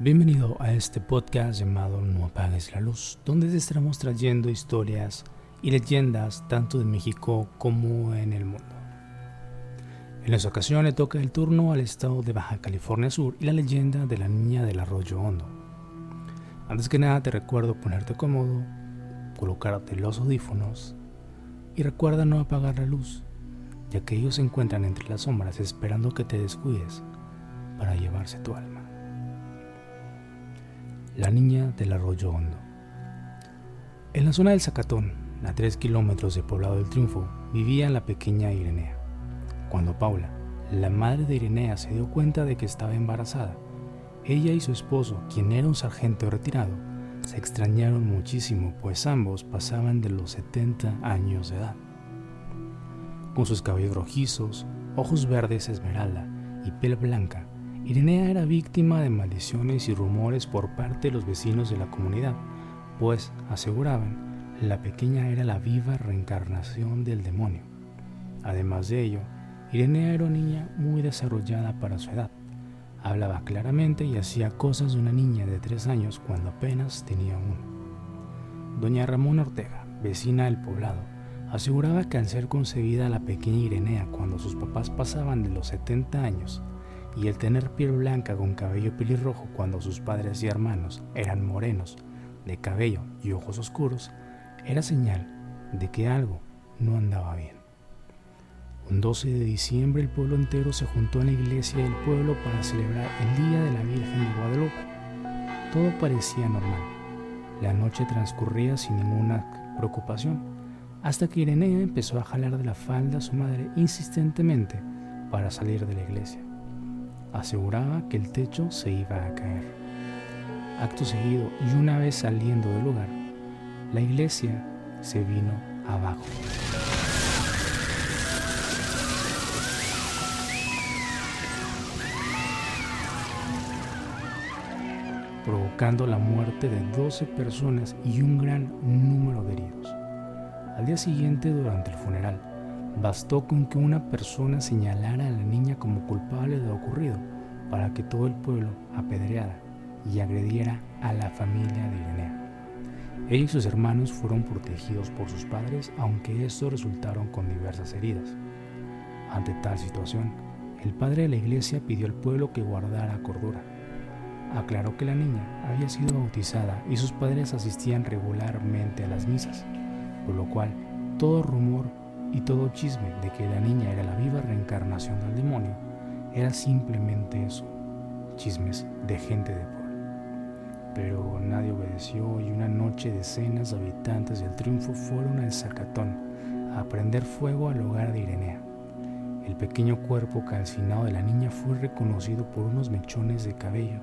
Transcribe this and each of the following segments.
Bienvenido a este podcast llamado No apagues la luz, donde te estaremos trayendo historias y leyendas tanto de México como en el mundo. En esta ocasión le toca el turno al estado de Baja California Sur y la leyenda de la niña del arroyo hondo. Antes que nada te recuerdo ponerte cómodo, colocarte los audífonos y recuerda no apagar la luz, ya que ellos se encuentran entre las sombras esperando que te descuides para llevarse tu alma. La niña del arroyo hondo. En la zona del Zacatón, a 3 kilómetros del poblado del Triunfo, vivía la pequeña Irenea. Cuando Paula, la madre de Irenea, se dio cuenta de que estaba embarazada, ella y su esposo, quien era un sargento retirado, se extrañaron muchísimo, pues ambos pasaban de los 70 años de edad. Con sus cabellos rojizos, ojos verdes esmeralda y piel blanca, Irenea era víctima de maldiciones y rumores por parte de los vecinos de la comunidad, pues aseguraban la pequeña era la viva reencarnación del demonio. Además de ello, Irenea era una niña muy desarrollada para su edad. Hablaba claramente y hacía cosas de una niña de tres años cuando apenas tenía uno. Doña Ramón Ortega, vecina del poblado, aseguraba que al ser concebida la pequeña Irenea cuando sus papás pasaban de los 70 años, y el tener piel blanca con cabello pelirrojo cuando sus padres y hermanos eran morenos, de cabello y ojos oscuros, era señal de que algo no andaba bien. Un 12 de diciembre el pueblo entero se juntó en la iglesia del pueblo para celebrar el Día de la Virgen de Guadalupe. Todo parecía normal. La noche transcurría sin ninguna preocupación, hasta que Irenea empezó a jalar de la falda a su madre insistentemente para salir de la iglesia aseguraba que el techo se iba a caer. Acto seguido y una vez saliendo del lugar, la iglesia se vino abajo. provocando la muerte de 12 personas y un gran número de heridos. Al día siguiente, durante el funeral, Bastó con que una persona señalara a la niña como culpable de lo ocurrido para que todo el pueblo apedreara y agrediera a la familia de Irenea. Ella y sus hermanos fueron protegidos por sus padres, aunque estos resultaron con diversas heridas. Ante tal situación, el padre de la iglesia pidió al pueblo que guardara cordura. Aclaró que la niña había sido bautizada y sus padres asistían regularmente a las misas, por lo cual todo rumor y todo chisme de que la niña era la viva reencarnación del demonio era simplemente eso, chismes de gente de pueblo. Pero nadie obedeció y una noche decenas de habitantes del triunfo fueron al Zacatón a prender fuego al hogar de Irenea. El pequeño cuerpo calcinado de la niña fue reconocido por unos mechones de cabello.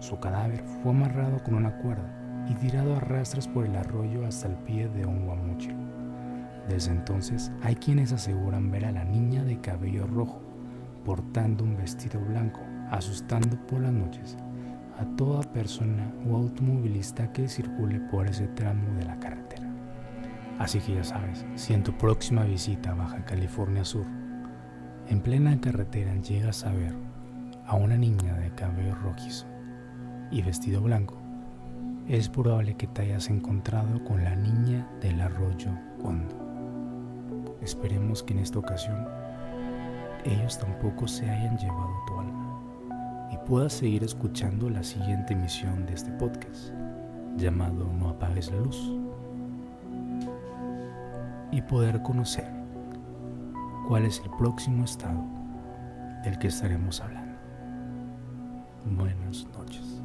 Su cadáver fue amarrado con una cuerda y tirado a rastras por el arroyo hasta el pie de un guamúchil. Desde entonces hay quienes aseguran ver a la niña de cabello rojo portando un vestido blanco, asustando por las noches a toda persona o automovilista que circule por ese tramo de la carretera. Así que ya sabes, si en tu próxima visita a Baja California Sur, en plena carretera llegas a ver a una niña de cabello rojizo y vestido blanco, es probable que te hayas encontrado con la niña del arroyo hondo. Esperemos que en esta ocasión ellos tampoco se hayan llevado tu alma y puedas seguir escuchando la siguiente emisión de este podcast llamado No apagues la luz y poder conocer cuál es el próximo estado del que estaremos hablando. Buenas noches.